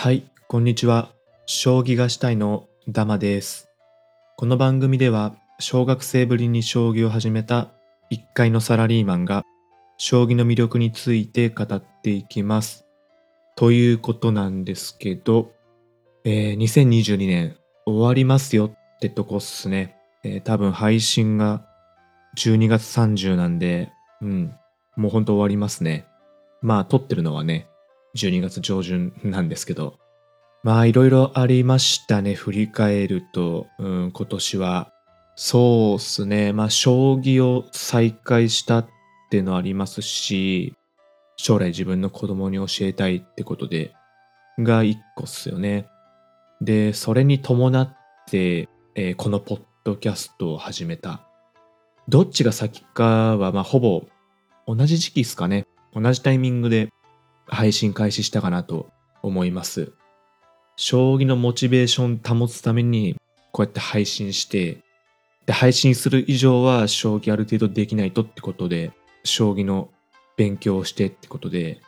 はい、こんにちは。将棋がしたいのダマです。この番組では、小学生ぶりに将棋を始めた一階のサラリーマンが、将棋の魅力について語っていきます。ということなんですけど、えー2022年終わりますよってとこっすね。えー多分配信が12月30なんで、うん、もうほんと終わりますね。まあ、撮ってるのはね、12月上旬なんですけど、まあいろいろありましたね、振り返ると、うん、今年は。そうっすね、まあ将棋を再開したってのありますし、将来自分の子供に教えたいってことで、が一個っすよね。で、それに伴って、えーこのポッドキャストを始めた。どっちが先かは、まあほぼ同じ時期ですかね。同じタイミングで配信開始したかなと思います。将棋のモチベーション保つためにこうやって配信して、で、配信する以上は将棋ある程度できないとってことで、将棋の勉強をしてってことで、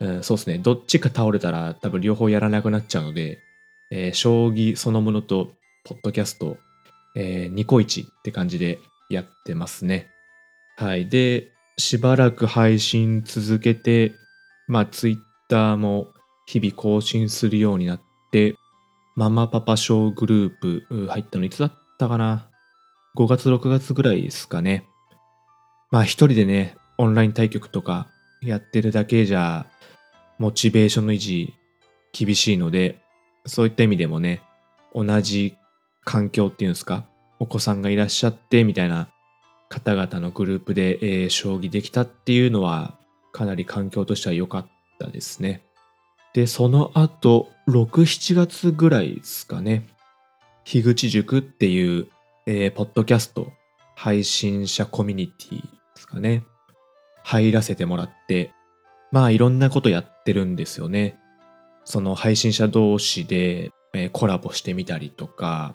うん、そうですね。どっちか倒れたら多分両方やらなくなっちゃうので、えー将棋そのものとポッドキャスト、えー、ニコイチって感じでやってますね。はい。で、しばらく配信続けて、まあ、ツイッターも日々更新するようになって、ママパパ賞グループ入ったのいつだったかな ?5 月6月ぐらいですかね。まあ一人でね、オンライン対局とかやってるだけじゃ、モチベーションの維持厳しいので、そういった意味でもね、同じ環境っていうんですか、お子さんがいらっしゃってみたいな方々のグループで、えー将棋できたっていうのは、かなり環境としては良かったですね。で、その後、6、7月ぐらいですかね。樋口塾っていう、えーポッドキャスト配信者コミュニティですかね。入らせてもらって、まあいろんなことやってるんですよね。その配信者同士で、えーコラボしてみたりとか、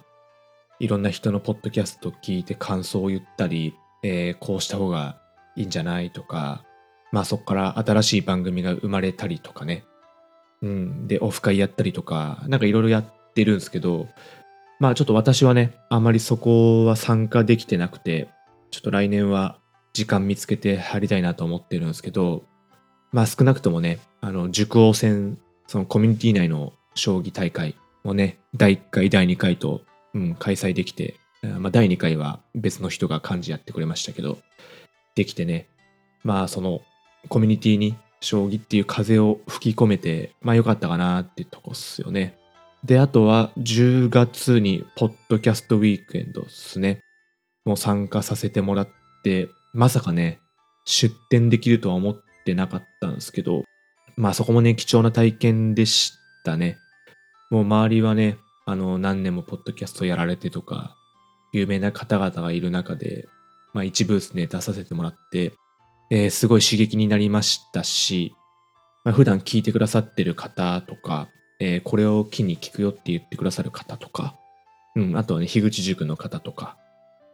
いろんな人のポッドキャスト聞いて感想を言ったり、えーこうした方がいいんじゃないとか、まあそこから新しい番組が生まれたりとかね。うん。で、オフ会やったりとか、なんかいろいろやってるんですけど、まあちょっと私はね、あまりそこは参加できてなくて、ちょっと来年は時間見つけて入りたいなと思ってるんですけど、まあ少なくともね、あの、塾王戦、そのコミュニティ内の将棋大会をね、第1回、第2回と、うん、開催できて、まあ第2回は別の人が幹事やってくれましたけど、できてね、まあそのコミュニティに将棋っていう風を吹き込めて、まあ良かったかなっていうとこっすよね。で、あとは10月にポッドキャストウィークエンドですね。もう参加させてもらって、まさかね、出展できるとは思ってなかったんですけど、まあそこもね、貴重な体験でしたね。もう周りはね、あの、何年もポッドキャストやられてとか、有名な方々がいる中で、まあ一ブースね、出させてもらって、えーすごい刺激になりましたし、まあ、普段聞いてくださってる方とか、えーこれを機に聞くよって言ってくださる方とか、うん、あとはね、樋口塾の方とか、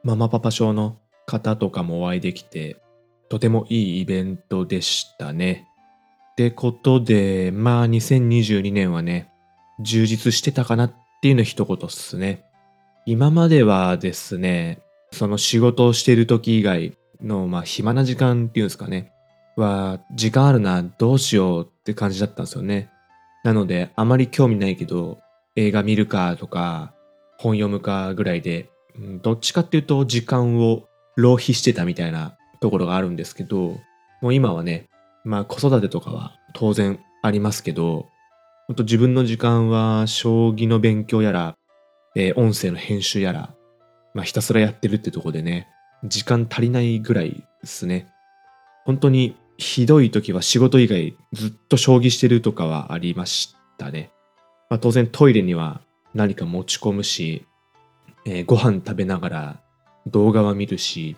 ママパパ賞の方とかもお会いできて、とてもいいイベントでしたね。ってことで、まあ2022年はね、充実してたかなっていうの一言っすね。今まではですね、その仕事をしている時以外の、まあ暇な時間っていうんですかね、は、時間あるな、どうしようって感じだったんですよね。なので、あまり興味ないけど、映画見るかとか、本読むかぐらいで、うんどっちかっていうと時間を浪費してたみたいなところがあるんですけど、もう今はね、まあ子育てとかは当然ありますけど、ほんと自分の時間は将棋の勉強やら、えー音声の編集やら、まあひたすらやってるってとこでね、時間足りないぐらいですね。本当にひどい時は仕事以外ずっと将棋してるとかはありましたね。まあ、当然トイレには何か持ち込むし、えーご飯食べながら動画は見るし、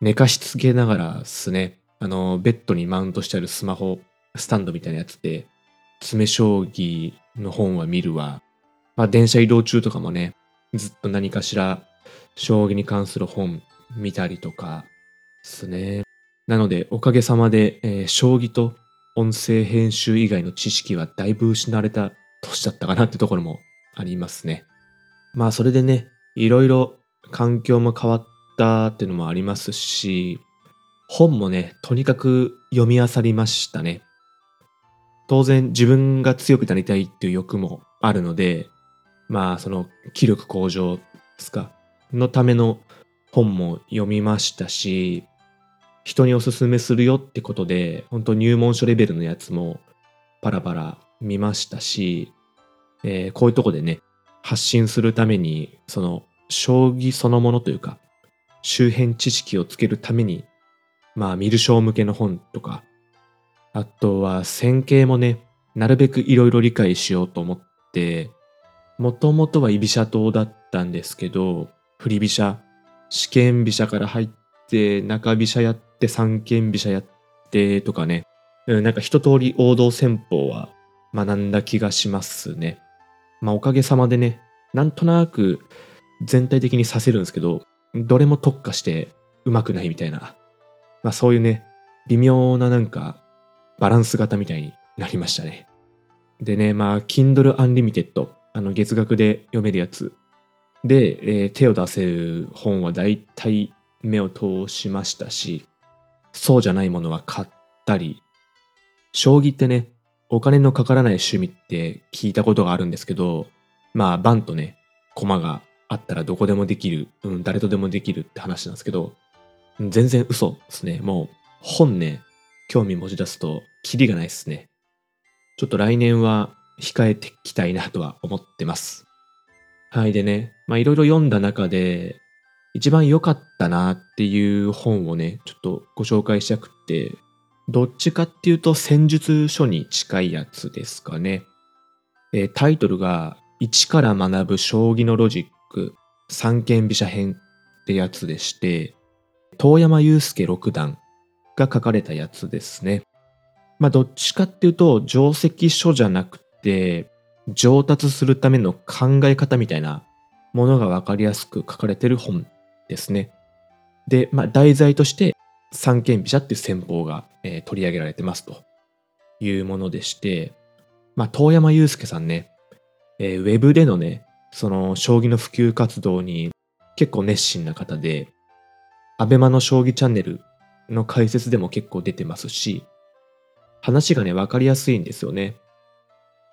寝かしつけながらですね、あの、ベッドにマウントしてあるスマホ、スタンドみたいなやつで、詰将棋の本は見るわ。まあ、電車移動中とかもね、ずっと何かしら将棋に関する本見たりとかですね。なので、おかげさまで、えー将棋と音声編集以外の知識はだいぶ失われた年だったかなってところもありますね。まあそれでね、いろいろ環境も変わったっていうのもありますし、本もね、とにかく読み漁りましたね。当然自分が強くなりたいっていう欲もあるので、まあその気力向上ですか、のための本も読みましたし、人におすすめするよってことで、本当入門書レベルのやつもパラパラ見ましたし、えー、こういうとこでね、発信するために、その将棋そのものというか、周辺知識をつけるために、まあ見る将向けの本とか、あとは線形もね、なるべくいろいろ理解しようと思って、もともとは居飛車党だったんですけど、振り飛車、試験飛車から入って、中飛車やって三間飛車やってとかね、うん、なんか一通り王道戦法は学んだ気がしますね。まあおかげさまでね、なんとなく全体的にさせるんですけど、どれも特化して上手くないみたいな、まあそういうね、微妙ななんかバランス型みたいになりましたね。でね、まあ、Kindle Unlimited、あの、月額で読めるやつで、えー、手を出せる本は大体目を通しましたし、そうじゃないものは買ったり、将棋ってね、お金のかからない趣味って聞いたことがあるんですけど、まあ、バンとね、駒があったらどこでもできる、うん、誰とでもできるって話なんですけど、全然嘘ですね。もう、本ね、興味持ち出すと、キリがないっすね。ちょっと来年は控えていきたいなとは思ってます。はい。でね、まあいろいろ読んだ中で、一番良かったなっていう本をね、ちょっとご紹介したくて、どっちかっていうと戦術書に近いやつですかね。え、タイトルが、一から学ぶ将棋のロジック、三間飛車編ってやつでして、遠山祐介六段が書かれたやつですね。まあどっちかっていうと定石書じゃなくて上達するための考え方みたいなものがわかりやすく書かれてる本ですね。で、まあ題材として三間飛車っていう戦法が、えー、取り上げられてますというものでして、まあ遠山祐介さんね、えー、ウェブでのね、その将棋の普及活動に結構熱心な方で、アベマの将棋チャンネルの解説でも結構出てますし、話がね、わかりやすいんですよね。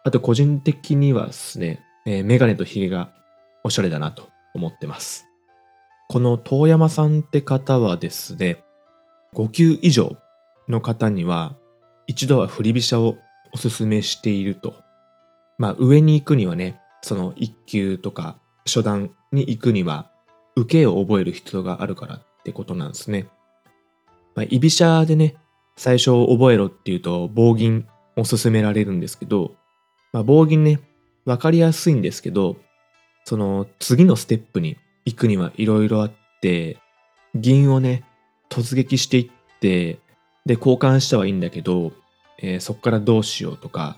あと個人的にはですね、えー、メガネとヒゲがおしゃれだなと思ってます。この遠山さんって方はですね、5級以上の方には一度は振り飛車をおすすめしていると。まあ上に行くにはね、その1級とか初段に行くには受けを覚える必要があるからってことなんですね。まあ、居飛車でね、最初覚えろっていうと棒銀を勧められるんですけど、まあ、棒銀ね、わかりやすいんですけど、その次のステップに行くにはいろいろあって、銀をね、突撃していって、で、交換したはいいんだけど、えー、そこからどうしようとか、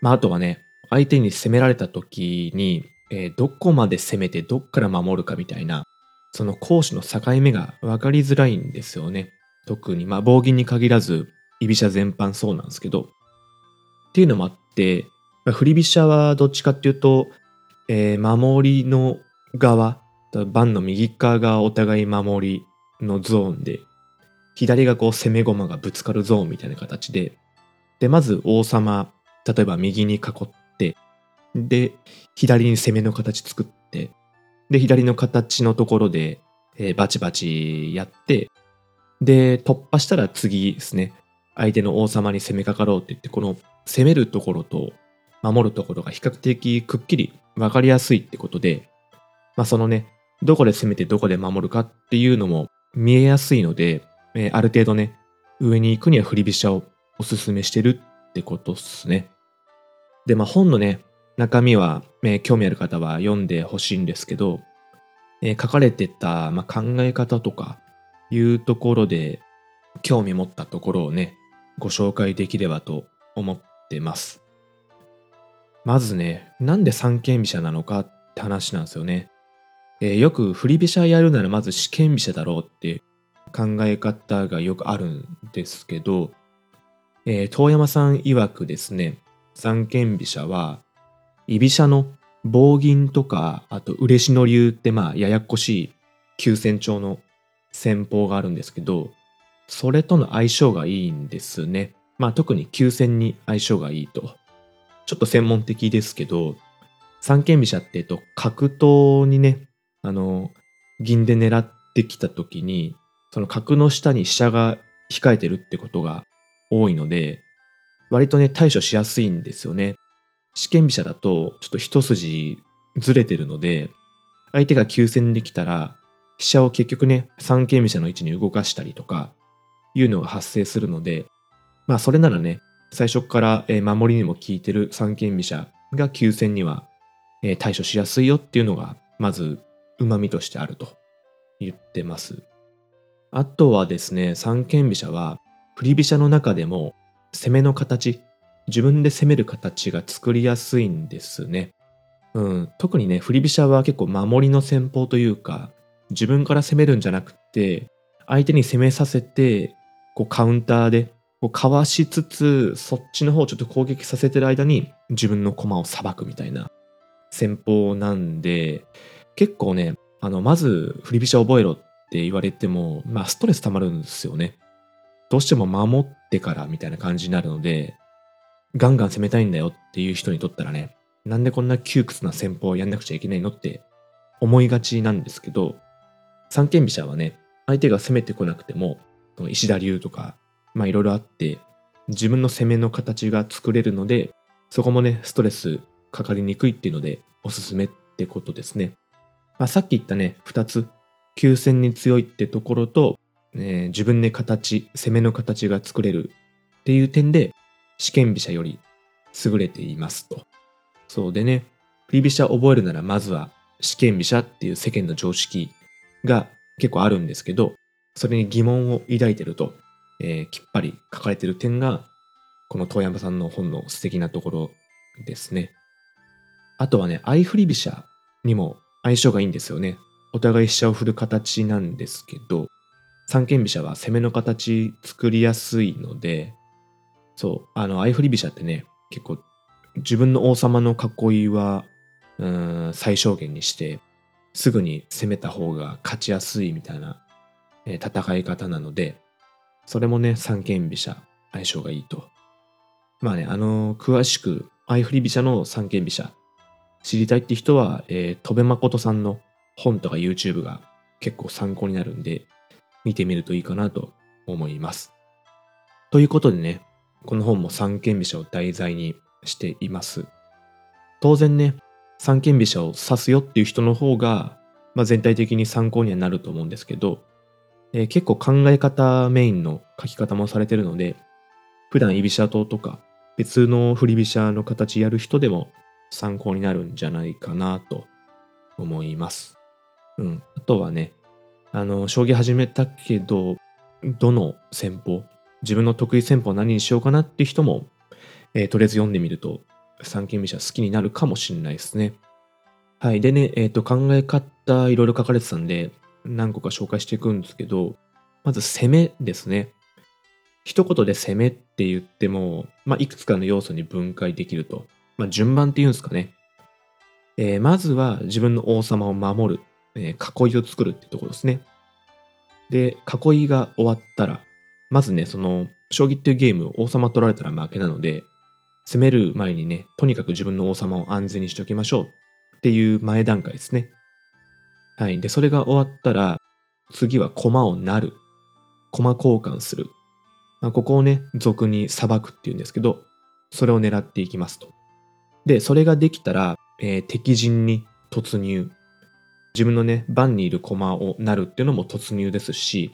まあ、あとはね、相手に攻められた時に、えー、どこまで攻めてどっから守るかみたいな、その攻守の境目が分かりづらいんですよね。特に、まあ、棒銀に限らず、居飛車全般そうなんですけど、っていうのもあって、振り飛車はどっちかっていうと、えー、守りの側、盤の右側がお互い守りのゾーンで、左がこう攻め駒がぶつかるゾーンみたいな形で、で、まず王様、例えば右に囲って、で、左に攻めの形作って、で、左の形のところで、えー、バチバチやって、で、突破したら次ですね、相手の王様に攻めかかろうって言って、この攻めるところと守るところが比較的くっきり分かりやすいってことで、まあそのね、どこで攻めてどこで守るかっていうのも見えやすいので、えー、ある程度ね、上に行くには振り飛車をおすすめしてるってことっすね。で、まあ本のね、中身は、えー、興味ある方は読んでほしいんですけど、えー、書かれてた、まあ、考え方とか、いうところで興味持ったところをね、ご紹介できればと思ってます。まずね、なんで三間飛車なのかって話なんですよね。えー、よく振り飛車やるならまず四間飛車だろうって考え方がよくあるんですけど、えー、遠山さん曰くですね、三間飛車は居飛車の棒銀とか、あと嬉野流ってまあややこしい急戦調の戦法があるんですけど、それとの相性がいいんですね。まあ特に急戦に相性がいいと。ちょっと専門的ですけど、三間飛車って、えっと、角頭にね、あの、銀で狙ってきた時に、その角の下に飛車が控えてるってことが多いので、割とね、対処しやすいんですよね。試験飛車だと、ちょっと一筋ずれてるので、相手が急戦できたら、飛車を結局ね、三間飛車の位置に動かしたりとか、いうのが発生するので、まあそれならね、最初から守りにも効いてる三間飛車が急戦には対処しやすいよっていうのが、まず旨味としてあると言ってます。あとはですね、三間飛車は振り飛車の中でも攻めの形、自分で攻める形が作りやすいんですね。うん、特にね、振り飛車は結構守りの戦法というか、自分から攻めるんじゃなくて、相手に攻めさせて、こうカウンターでこうかわしつつ、そっちの方をちょっと攻撃させてる間に自分の駒をさばくみたいな戦法なんで、結構ね、あの、まず振り飛車覚えろって言われても、まあストレス溜まるんですよね。どうしても守ってからみたいな感じになるので、ガンガン攻めたいんだよっていう人にとったらね、なんでこんな窮屈な戦法をやんなくちゃいけないのって思いがちなんですけど、三間飛車はね、相手が攻めてこなくても、その石田流とか、まあいろいろあって、自分の攻めの形が作れるので、そこもね、ストレスかかりにくいっていうので、おすすめってことですね。まあ、さっき言ったね、二つ、急戦に強いってところと、え自分で形、攻めの形が作れるっていう点で、試験飛車より優れていますと。そうでね、振り飛車覚えるならまずは試験飛車っていう世間の常識が結構あるんですけど、それに疑問を抱いてると、えー、きっぱり書かれてる点が、この遠山さんの本の素敵なところですね。あとはね、相振り飛車にも相性がいいんですよね。お互い飛車を振る形なんですけど、三間飛車は攻めの形作りやすいので、そう、あの、相振り飛車ってね、結構自分の王様の囲いは、うん、最小限にして、すぐに攻めた方が勝ちやすいみたいな、えー、戦い方なので、それもね、三間飛車、相性がいいと。まあね、あのー、詳しく、相振り飛車の三間飛車、知りたいって人は、えー、戸部誠さんの本とか YouTube が結構参考になるんで、見てみるといいかなと思います。ということでね、この本も三間飛車を題材にしています。当然ね、三間飛車を指すよっていう人の方が、まあ、全体的に参考にはなると思うんですけど、えー、結構考え方メインの書き方もされてるので、普段居飛車党とか別の振り飛車の形やる人でも参考になるんじゃないかなと思います。うん。あとはね、あの、将棋始めたけど、どの戦法、自分の得意戦法何にしようかなっていう人も、えー、とりあえず読んでみると、三間飛車好きになるかもしれないですね。はい。でね、えっ、ー、と、考え方いろいろ書かれてたんで、何個か紹介していくんですけど、まず攻めですね。一言で攻めって言っても、まあ、いくつかの要素に分解できると。まあ、順番っていうんですかね。えー、まずは自分の王様を守る、えー、囲いを作るってところですね。で、囲いが終わったら、まずね、その、将棋っていうゲーム王様取られたら負けなので、攻める前にね、とにかく自分の王様を安全にしておきましょうっていう前段階ですね。はい。で、それが終わったら、次は駒をなる。駒交換する。まあ、ここをね、俗に裁くっていうんですけど、それを狙っていきますと。で、それができたら、えー、敵陣に突入。自分のね、番にいる駒をなるっていうのも突入ですし、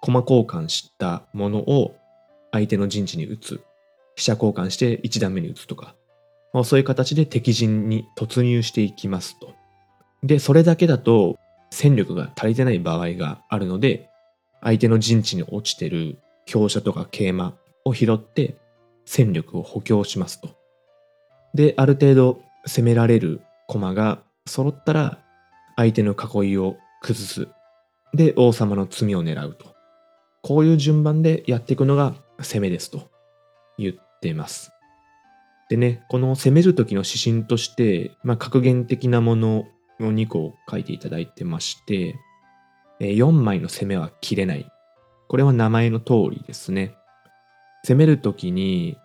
駒交換したものを相手の陣地に打つ。飛車交換して1段目に打つとか、まあ、そういう形で敵陣に突入していきますと。で、それだけだと戦力が足りてない場合があるので、相手の陣地に落ちてる強者とか桂馬を拾って戦力を補強しますと。で、ある程度攻められる駒が揃ったら相手の囲いを崩す。で、王様の詰みを狙うと。こういう順番でやっていくのが攻めですと言っています。でね、この攻める時の指針として、まあ、格言的なものを2個を書いていただいてまして、4枚の攻めは切れない。これは名前の通りですね。攻める時に、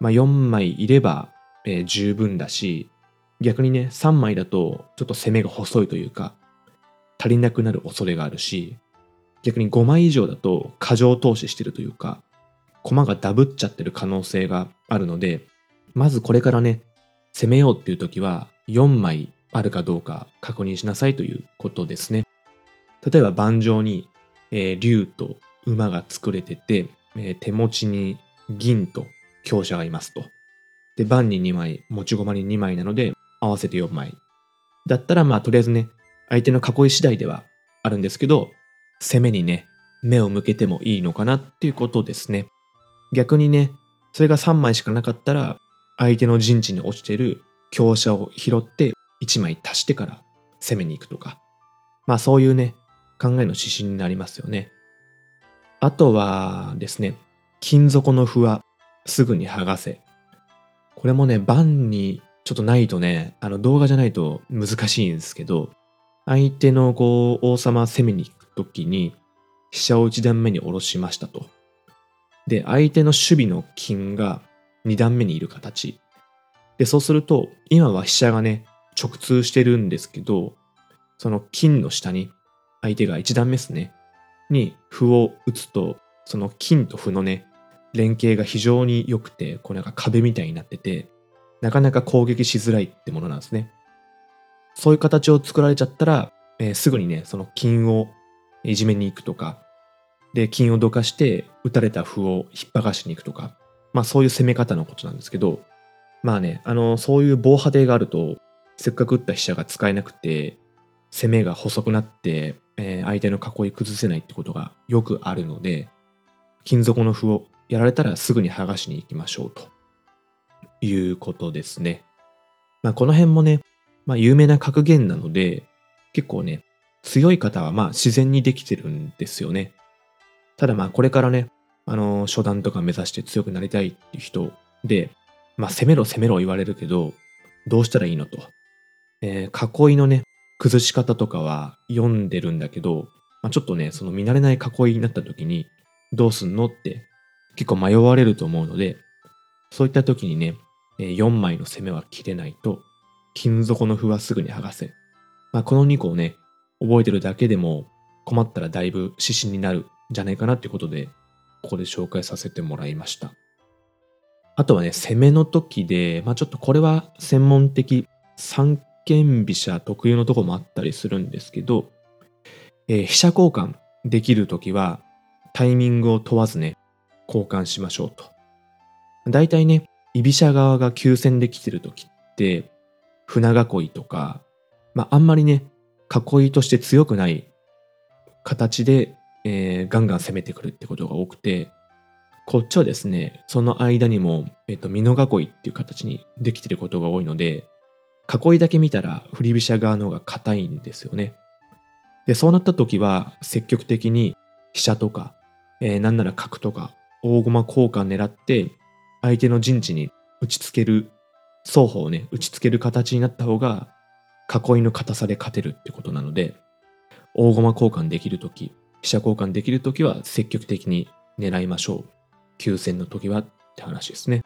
まあ、4枚いれば、え十分だし、逆にね、3枚だとちょっと攻めが細いというか、足りなくなる恐れがあるし、逆に5枚以上だと過剰投資してるというか、駒がダブっちゃってる可能性があるので、まずこれからね、攻めようっていう時は4枚あるかどうか確認しなさいということですね。例えば盤上に、えー竜と馬が作れてて、えー手持ちに銀と強者がいますと。で、盤に2枚、持ち駒に2枚なので、合わせて4枚。だったらまあとりあえずね、相手の囲い次第ではあるんですけど、攻めにね、目を向けてもいいのかなっていうことですね。逆にね、それが3枚しかなかったら、相手の陣地に落ちてる強者を拾って1枚足してから攻めに行くとか。まあそういうね、考えの指針になりますよね。あとはですね、金底の歩はすぐに剥がせ。これもね、盤にちょっとないとね、あの動画じゃないと難しいんですけど、相手のこう王様攻めに行くときに飛車を1段目に下ろしましたと。で、相手の守備の金が2段目にいる形。で、そうすると、今は飛車がね、直通してるんですけど、その金の下に、相手が1段目ですね、に歩を打つと、その金と歩のね、連携が非常に良くて、こうなんか壁みたいになってて、なかなか攻撃しづらいってものなんですね。そういう形を作られちゃったら、えーすぐにね、その金をいじめに行くとか、で、金をどかして、打たれた歩を引っ張がしに行くとか、まあそういう攻め方のことなんですけど、まあね、あの、そういう防波堤があると、せっかく打った飛車が使えなくて、攻めが細くなって、えー相手の囲い崩せないってことがよくあるので、金底の歩をやられたらすぐに剥がしに行きましょうということですね。まあこの辺もね、まあ有名な格言なので、結構ね、強い方はまあ自然にできてるんですよね。ただまあこれからね、あの初段とか目指して強くなりたいっていう人で、まあ攻めろ攻めろ言われるけど、どうしたらいいのと。えー囲いのね、崩し方とかは読んでるんだけど、まあ、ちょっとね、その見慣れない囲いになった時に、どうすんのって結構迷われると思うので、そういった時にね、え4枚の攻めは切れないと、金底の歩はすぐに剥がせ。まあ、この2個をね、覚えてるだけでも困ったらだいぶ指針になるんじゃないかなっていうことで、ここで紹介させてもらいました。あとはね、攻めの時で、まあちょっとこれは専門的三間飛車特有のとこもあったりするんですけど、えー飛車交換できる時はタイミングを問わずね、交換しましょうと。大体ね、居飛車側が急戦できてる時って、船囲いとか、まああんまりね、囲いとして強くない形で、えーガンガン攻めてくるってことが多くて、こっちはですね、その間にも、えっと、美濃囲いっていう形にできてることが多いので、囲いだけ見たら振り飛車側の方が硬いんですよね。で、そうなった時は積極的に飛車とか、えーなんなら角とか大駒交換狙って相手の陣地に打ちつける、双方をね、打ちつける形になった方が囲いの硬さで勝てるってことなので、大駒交換できる時、飛車交換できる時は積極的に狙いましょう。急戦の時はって話ですね。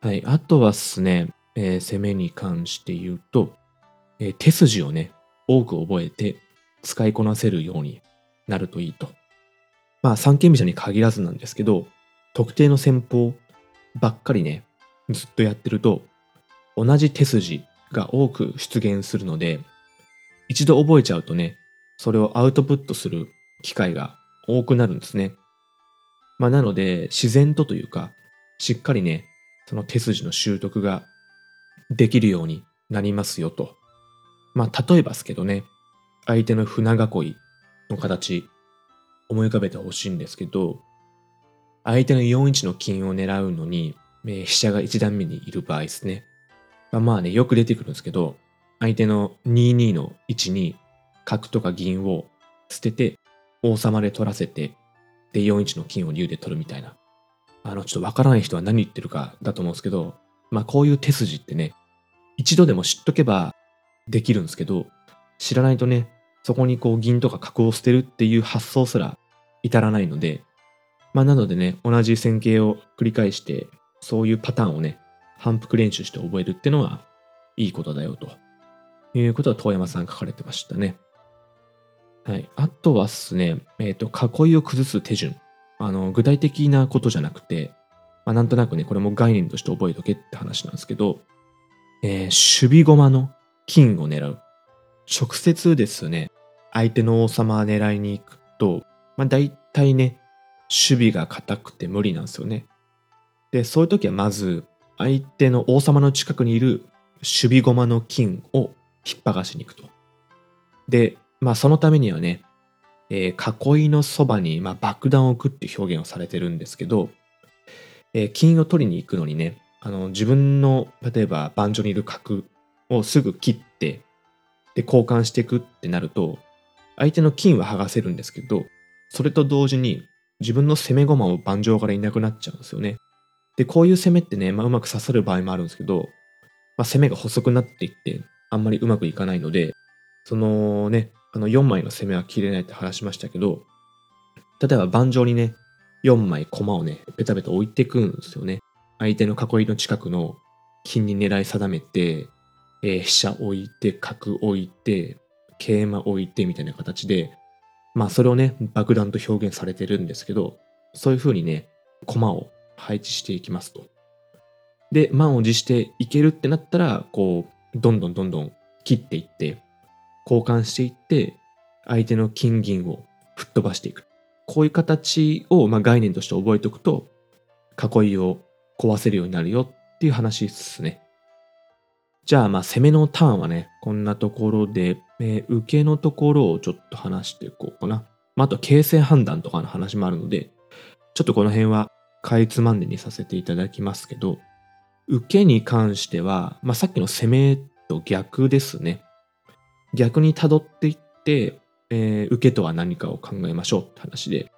はい。あとはですね、えー攻めに関して言うと、えー手筋をね、多く覚えて使いこなせるようになるといいと。まあ、三間飛車に限らずなんですけど、特定の戦法ばっかりね、ずっとやってると、同じ手筋が多く出現するので、一度覚えちゃうとね、それをアウトプットする機会が多くなるんですね。まあ、なので、自然とというか、しっかりね、その手筋の習得ができるようになりますよと。まあ、例えばですけどね、相手の船囲いの形、思い浮かべてほしいんですけど、相手の4一の金を狙うのに、え飛車が1段目にいる場合ですね。まあまあね、よく出てくるんですけど、相手の2二の位置に角とか銀を捨てて、王様で取らせて、で、4一の金を竜で取るみたいな。あの、ちょっとわからない人は何言ってるかだと思うんですけど、まあこういう手筋ってね、一度でも知っとけばできるんですけど、知らないとね、そこにこう銀とか角を捨てるっていう発想すら至らないので、まあなのでね、同じ線形を繰り返して、そういうパターンをね、反復練習して覚えるってのはいいことだよということは遠山さん書かれてましたね。はい。あとはですね、えっ、ー、と、囲いを崩す手順。あの、具体的なことじゃなくて、まあ、なんとなくね、これも概念として覚えとけって話なんですけど、えー、守備駒の金を狙う。直接ですね、相手の王様を狙いに行くと、まあ、大体ね、守備が硬くて無理なんですよね。で、そういう時はまず、相手の王様の近くにいる守備駒の金を引っ張がしに行くと。で、まあそのためにはね、えー、囲いのそばに、まあ、爆弾を置くっていう表現をされてるんですけど、え、金を取りに行くのにね、あの自分の例えば盤上にいる角をすぐ切ってで交換していくってなると相手の金は剥がせるんですけどそれと同時に自分の攻め駒を盤上からいなくなっちゃうんですよね。でこういう攻めってね、まあ、うまく刺さる場合もあるんですけど、まあ、攻めが細くなっていってあんまりうまくいかないのでそのねあの4枚の攻めは切れないって話しましたけど、例えば盤上にね、4枚駒をね、ペタペタ置いていくんですよね。相手の囲いの近くの金に狙い定めて、えー、飛車置いて、角置いて、桂馬置いてみたいな形で、まあそれをね、爆弾と表現されてるんですけど、そういう風にね、駒を配置していきますと。で、満を持していけるってなったら、こう、どんどんどんどん切っていって、交換していって、相手の金銀を吹っ飛ばしていく。こういう形を、まあ、概念として覚えておくと、囲いを壊せるようになるよっていう話ですね。じゃあ、まあ、攻めのターンはね、こんなところで、えー、受けのところをちょっと話していこうかな。まあ、あと、形勢判断とかの話もあるので、ちょっとこの辺は、かいつまんでにさせていただきますけど、受けに関しては、まあ、さっきの攻めと逆ですね。逆に辿っていって、えー、受けとは何かを考えましょうって話で、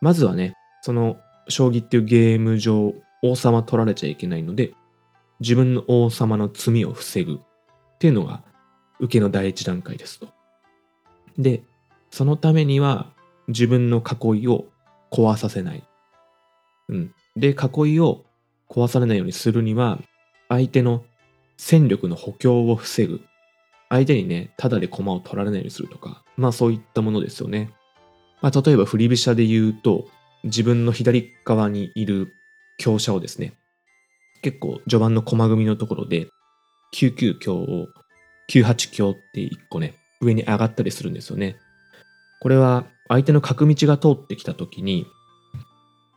まずはね、その将棋っていうゲーム上、王様取られちゃいけないので、自分の王様の罪を防ぐっていうのが受けの第一段階ですと。で、そのためには自分の囲いを壊させない。うん。で、囲いを壊されないようにするには、相手の戦力の補強を防ぐ相手にね、ただで駒を取られないようにするとか、まあそういったものですよね。まあ例えば振り飛車で言うと、自分の左側にいる強者をですね、結構序盤の駒組みのところで、99強を98強って1個ね、上に上がったりするんですよね。これは相手の角道が通ってきた時に、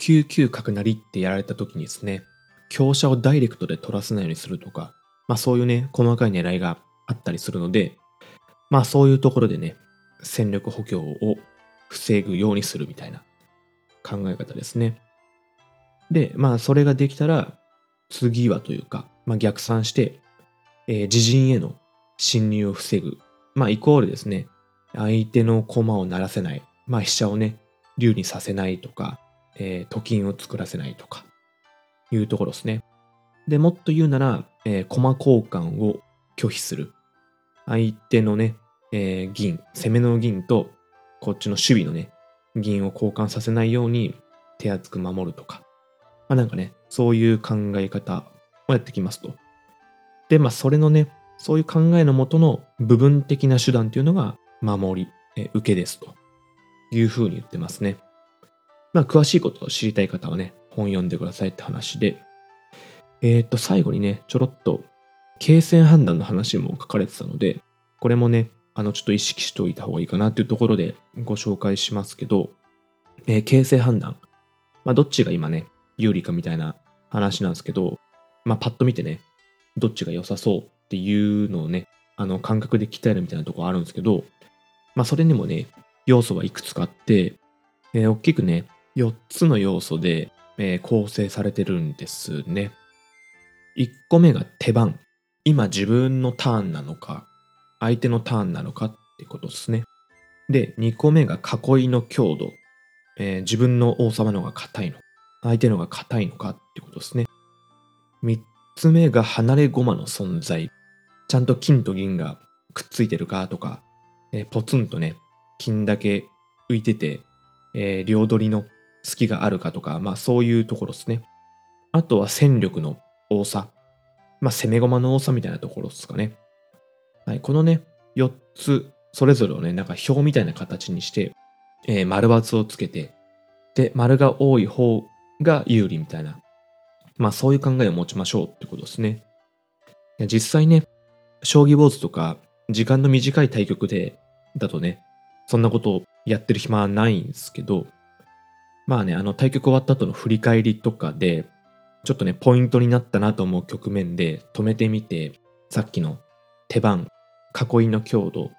99角成ってやられた時にですね、強者をダイレクトで取らせないようにするとか、まあそういうね、細かい狙いがあったりするので、まあそういうところでね、戦力補強を防ぐようにするみたいな考え方ですね。で、まあそれができたら、次はというか、まあ、逆算して、えー、自陣への侵入を防ぐ。まあイコールですね、相手の駒を鳴らせない。まあ飛車をね、竜にさせないとか、えー、と金を作らせないとか、いうところですね。で、もっと言うなら、えー、駒交換を拒否する。相手のね、えー、銀、攻めの銀と、こっちの守備のね、銀を交換させないように手厚く守るとか。まあなんかね、そういう考え方をやってきますと。で、まあそれのね、そういう考えのもとの部分的な手段っていうのが守り、え受けですというふうに言ってますね。まあ詳しいことを知りたい方はね、本読んでくださいって話で、えっ、と最後にね、ちょろっと形勢判断の話も書かれてたので、これもね、あの、ちょっと意識しておいた方がいいかなっていうところでご紹介しますけど、えー、形勢判断。まあ、どっちが今ね、有利かみたいな話なんですけど、まあ、パッと見てね、どっちが良さそうっていうのをね、あの、感覚で鍛えるみたいなとこあるんですけど、まあ、それにもね、要素はいくつかあって、えー、大きくね、4つの要素で、えー、構成されてるんですね。1個目が手番。今自分のターンなのか、相手のターンなのかってことですね。で、2個目が囲いの強度。えー、自分の王様の方が硬いの。相手の方が硬いのかってことですね。3つ目が離れ駒の存在。ちゃんと金と銀がくっついてるかとか、えーポツンとね、金だけ浮いてて、えー両取りの隙があるかとか、まあそういうところですね。あとは戦力の多さ。まあ攻め駒の多さみたいなところですかね。はい、このね、4つ、それぞれをね、なんか表みたいな形にして、えー丸×をつけて、で、丸が多い方が有利みたいな。まあそういう考えを持ちましょうってことですね。実際ね、将棋坊主とか、時間の短い対局で、だとね、そんなことをやってる暇はないんですけど、まあね、あの対局終わった後の振り返りとかで、ちょっとね、ポイントになったなと思う局面で止めてみて、さっきの手番、囲いの強度、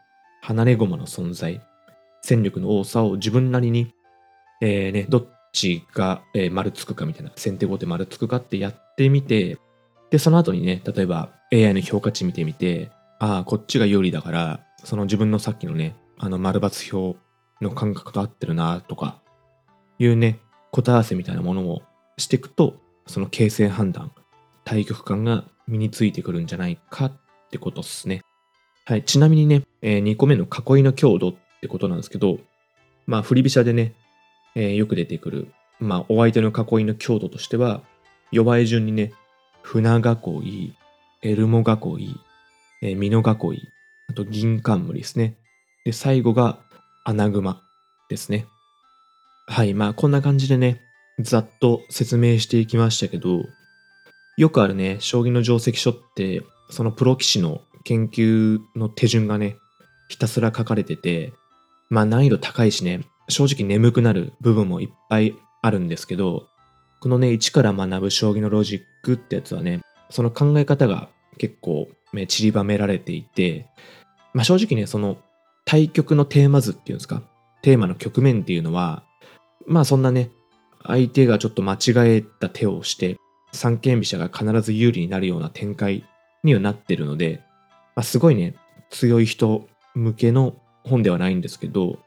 離れ駒の存在、戦力の多さを自分なりに、えーね、どっちが、丸つくかみたいな、先手後手丸つくかってやってみて、で、その後にね、例えば AI の評価値見てみて、ああ、こっちが有利だから、その自分のさっきのね、あの丸×表の感覚と合ってるなとか、いうね、答え合わせみたいなものをしていくと、その形勢判断、対局感が身についてくるんじゃないかっってことっすね。はい。ちなみにね、え2個目の囲いの強度ってことなんですけど、まあ、振り飛車でね、えーよく出てくる、まあ、お相手の囲いの強度としては、弱い順にね、船囲い、エルモ囲い、えー、美濃囲い、あと銀冠ですね。で、最後が穴熊ですね。はい。まあ、こんな感じでね、ざっと説明していきましたけど、よくあるね、将棋の定石書って、そのプロ棋士の研究の手順がね、ひたすら書かれてて、まあ難易度高いしね、正直眠くなる部分もいっぱいあるんですけど、このね、一から学ぶ将棋のロジックってやつはね、その考え方が結構ね散りばめられていて、まあ正直ね、その対局のテーマ図っていうんですか、テーマの局面っていうのは、まあそんなね、相手がちょっと間違えた手をして、三間飛車が必ず有利になるような展開にはなってるので、まあ、すごいね、強い人向けの本ではないんですけど、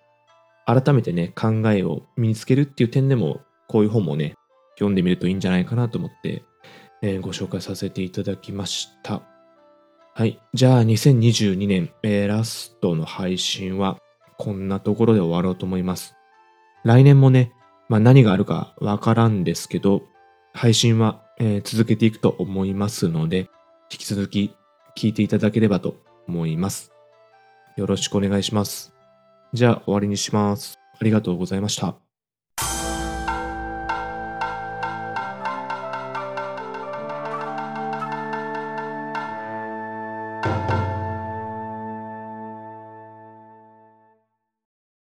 改めてね、考えを身につけるっていう点でも、こういう本もね、読んでみるといいんじゃないかなと思って、えーご紹介させていただきました。はい。じゃあ、2022年、えーラストの配信は、こんなところで終わろうと思います。来年もね、まあ、何があるかわからんですけど、配信は、えー続けていくと思いますので、引き続き聞いていただければと思います。よろしくお願いします。じゃあ終わりにします。ありがとうございました。